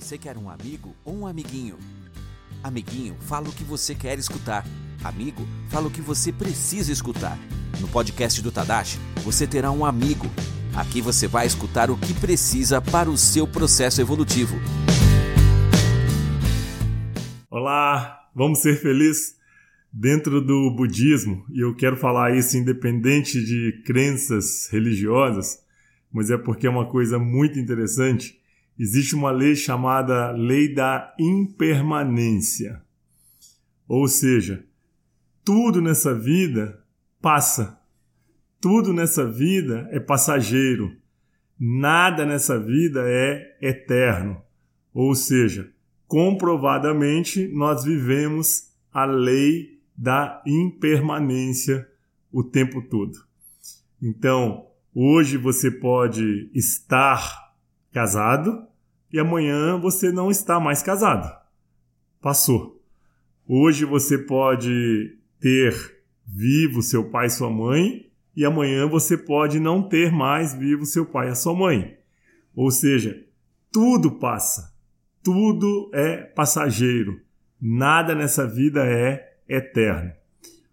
Você quer um amigo ou um amiguinho? Amiguinho, fala o que você quer escutar. Amigo, fala o que você precisa escutar. No podcast do Tadashi, você terá um amigo. Aqui você vai escutar o que precisa para o seu processo evolutivo. Olá, vamos ser felizes dentro do budismo, e eu quero falar isso independente de crenças religiosas, mas é porque é uma coisa muito interessante existe uma lei chamada Lei da Impermanência. Ou seja, tudo nessa vida passa. Tudo nessa vida é passageiro. Nada nessa vida é eterno. Ou seja, comprovadamente nós vivemos a lei da impermanência o tempo todo. Então, hoje você pode estar casado, e amanhã você não está mais casado. Passou. Hoje você pode ter vivo seu pai e sua mãe e amanhã você pode não ter mais vivo seu pai e a sua mãe. Ou seja, tudo passa. Tudo é passageiro. Nada nessa vida é eterno.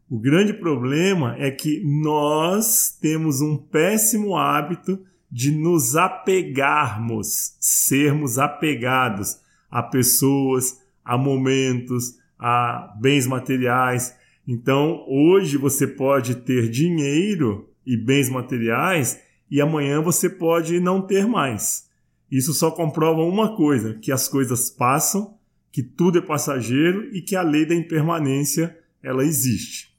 O grande problema é que nós temos um péssimo hábito de nos apegarmos, sermos apegados a pessoas, a momentos, a bens materiais. Então, hoje você pode ter dinheiro e bens materiais e amanhã você pode não ter mais. Isso só comprova uma coisa: que as coisas passam, que tudo é passageiro e que a lei da impermanência ela existe.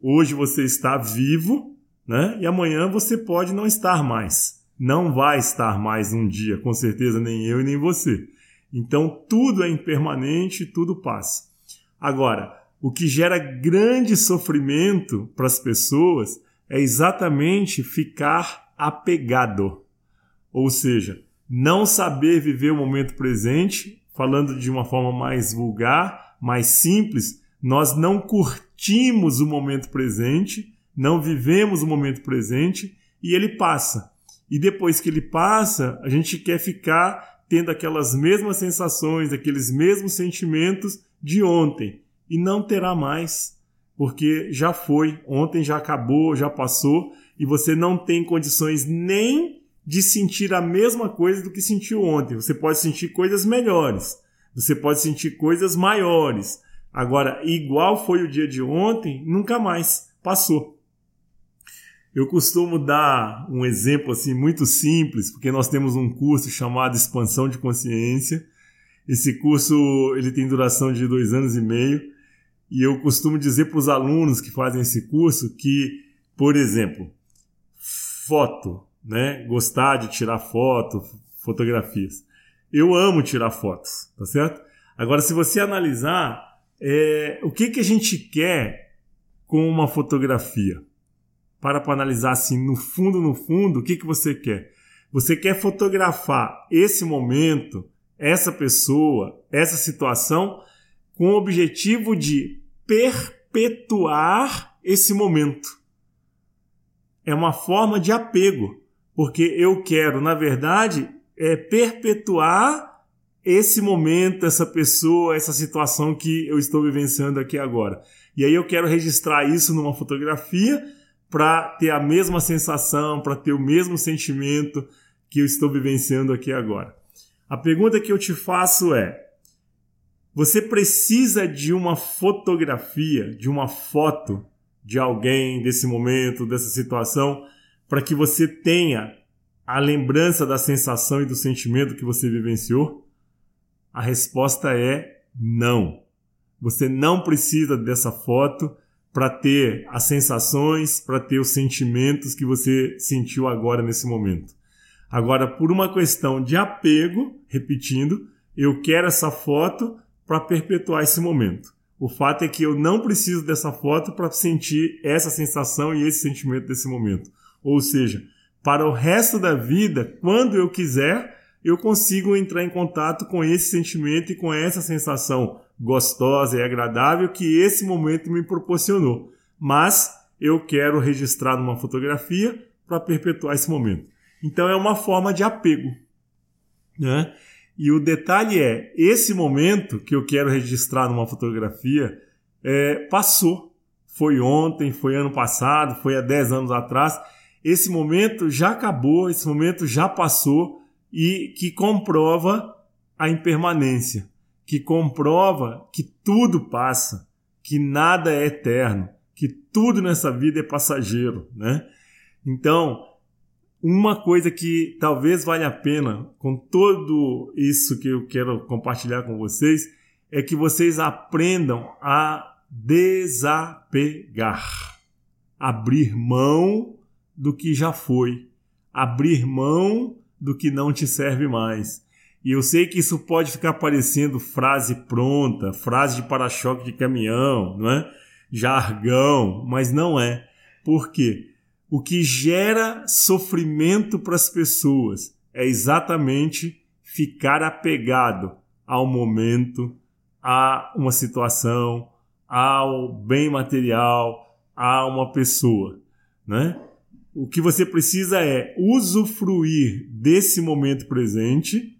Hoje você está vivo, né? E amanhã você pode não estar mais não vai estar mais um dia, com certeza nem eu e nem você. Então tudo é impermanente, tudo passa. Agora, o que gera grande sofrimento para as pessoas é exatamente ficar apegado. Ou seja, não saber viver o momento presente, falando de uma forma mais vulgar, mais simples, nós não curtimos o momento presente, não vivemos o momento presente e ele passa. E depois que ele passa, a gente quer ficar tendo aquelas mesmas sensações, aqueles mesmos sentimentos de ontem. E não terá mais, porque já foi, ontem já acabou, já passou, e você não tem condições nem de sentir a mesma coisa do que sentiu ontem. Você pode sentir coisas melhores, você pode sentir coisas maiores. Agora, igual foi o dia de ontem, nunca mais passou. Eu costumo dar um exemplo assim muito simples, porque nós temos um curso chamado Expansão de Consciência. Esse curso ele tem duração de dois anos e meio e eu costumo dizer para os alunos que fazem esse curso que, por exemplo, foto, né? Gostar de tirar foto, fotografias. Eu amo tirar fotos, tá certo? Agora, se você analisar é, o que, que a gente quer com uma fotografia, para para analisar assim, no fundo, no fundo, o que, que você quer? Você quer fotografar esse momento, essa pessoa, essa situação, com o objetivo de perpetuar esse momento. É uma forma de apego, porque eu quero, na verdade, é perpetuar esse momento, essa pessoa, essa situação que eu estou vivenciando aqui agora. E aí eu quero registrar isso numa fotografia para ter a mesma sensação, para ter o mesmo sentimento que eu estou vivenciando aqui agora. A pergunta que eu te faço é: você precisa de uma fotografia, de uma foto de alguém desse momento, dessa situação, para que você tenha a lembrança da sensação e do sentimento que você vivenciou? A resposta é não. Você não precisa dessa foto para ter as sensações, para ter os sentimentos que você sentiu agora nesse momento. Agora, por uma questão de apego, repetindo, eu quero essa foto para perpetuar esse momento. O fato é que eu não preciso dessa foto para sentir essa sensação e esse sentimento desse momento. Ou seja, para o resto da vida, quando eu quiser, eu consigo entrar em contato com esse sentimento e com essa sensação gostosa e agradável que esse momento me proporcionou. Mas eu quero registrar numa fotografia para perpetuar esse momento. Então é uma forma de apego. Né? E o detalhe é, esse momento que eu quero registrar numa fotografia é, passou. Foi ontem, foi ano passado, foi há 10 anos atrás. Esse momento já acabou, esse momento já passou e que comprova a impermanência, que comprova que tudo passa, que nada é eterno, que tudo nessa vida é passageiro, né? Então, uma coisa que talvez valha a pena com tudo isso que eu quero compartilhar com vocês é que vocês aprendam a desapegar, abrir mão do que já foi, abrir mão do que não te serve mais. E eu sei que isso pode ficar parecendo frase pronta, frase de para-choque de caminhão, não é? Jargão, mas não é. Por quê? O que gera sofrimento para as pessoas é exatamente ficar apegado ao momento, a uma situação, ao bem material, a uma pessoa, né? O que você precisa é usufruir desse momento presente,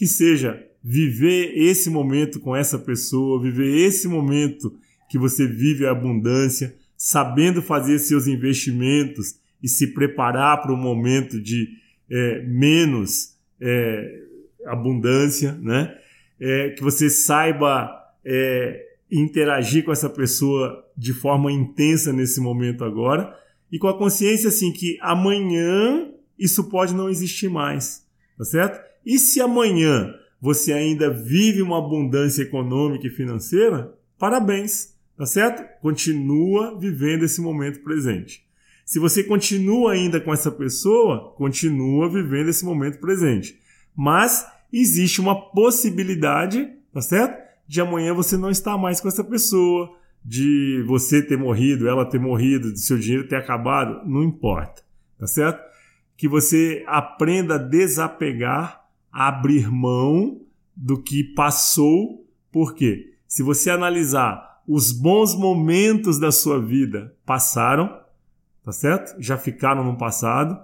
que seja viver esse momento com essa pessoa, viver esse momento que você vive a abundância, sabendo fazer seus investimentos e se preparar para um momento de é, menos é, abundância, né? É, que você saiba é, interagir com essa pessoa de forma intensa nesse momento agora e com a consciência assim que amanhã isso pode não existir mais, tá certo? E se amanhã você ainda vive uma abundância econômica e financeira, parabéns Tá certo? Continua vivendo esse momento presente. Se você continua ainda com essa pessoa, continua vivendo esse momento presente. Mas existe uma possibilidade, tá certo? De amanhã você não estar mais com essa pessoa, de você ter morrido, ela ter morrido, de seu dinheiro ter acabado, não importa, tá certo? Que você aprenda a desapegar, abrir mão do que passou, por quê? Se você analisar os bons momentos da sua vida passaram, tá certo? Já ficaram no passado.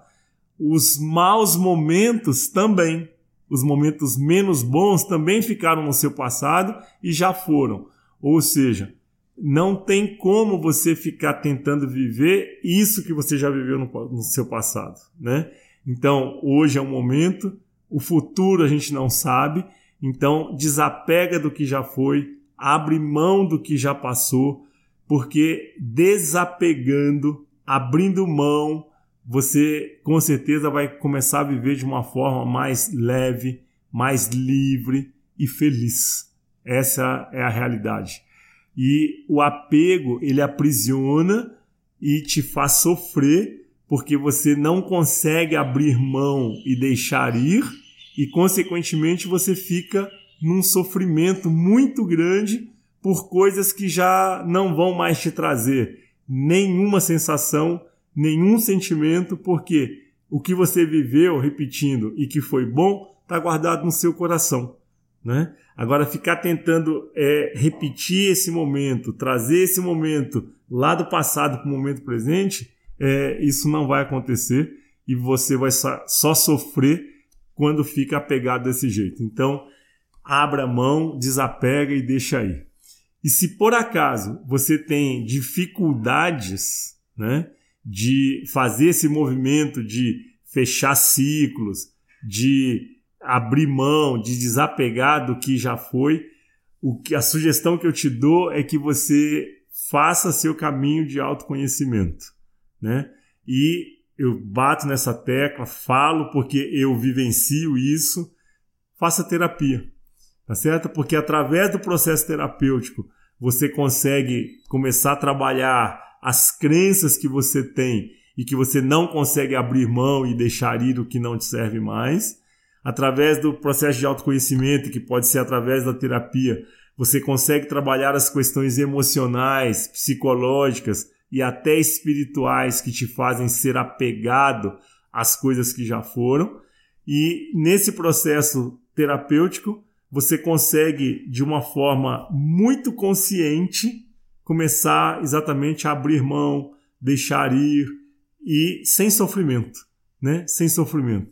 Os maus momentos também, os momentos menos bons também ficaram no seu passado e já foram. Ou seja, não tem como você ficar tentando viver isso que você já viveu no, no seu passado, né? Então, hoje é o momento, o futuro a gente não sabe, então desapega do que já foi, abre mão do que já passou, porque desapegando, abrindo mão, você com certeza vai começar a viver de uma forma mais leve, mais livre e feliz. Essa é a realidade. E o apego, ele aprisiona e te faz sofrer porque você não consegue abrir mão e deixar ir e consequentemente você fica num sofrimento muito grande por coisas que já não vão mais te trazer nenhuma sensação, nenhum sentimento, porque o que você viveu, repetindo, e que foi bom, está guardado no seu coração. Né? Agora, ficar tentando é, repetir esse momento, trazer esse momento lá do passado para o momento presente, é, isso não vai acontecer e você vai só, sofrer quando fica apegado desse jeito. Então, abra mão, desapega e deixa aí. E se por acaso você tem dificuldades né, de fazer esse movimento de fechar ciclos, de abrir mão, de desapegar do que já foi, o que a sugestão que eu te dou é que você faça seu caminho de autoconhecimento, né? E eu bato nessa tecla, falo porque eu vivencio isso, faça terapia tá certo? Porque através do processo terapêutico você consegue começar a trabalhar as crenças que você tem e que você não consegue abrir mão e deixar ir o que não te serve mais. Através do processo de autoconhecimento, que pode ser através da terapia, você consegue trabalhar as questões emocionais, psicológicas e até espirituais que te fazem ser apegado às coisas que já foram. E nesse processo terapêutico, você consegue, de uma forma muito consciente, começar exatamente a abrir mão, deixar ir e sem sofrimento, né? Sem sofrimento.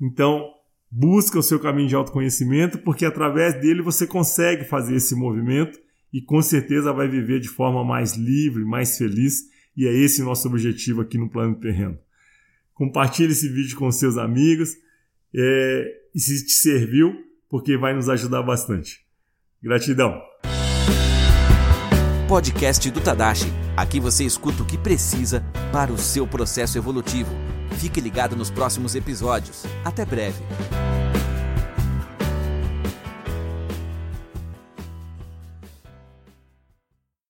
Então, busca o seu caminho de autoconhecimento, porque através dele você consegue fazer esse movimento e com certeza vai viver de forma mais livre, mais feliz, e é esse nosso objetivo aqui no Plano Terreno. Compartilhe esse vídeo com seus amigos é, e se te serviu, porque vai nos ajudar bastante. Gratidão! Podcast do Tadashi. Aqui você escuta o que precisa para o seu processo evolutivo. Fique ligado nos próximos episódios. Até breve.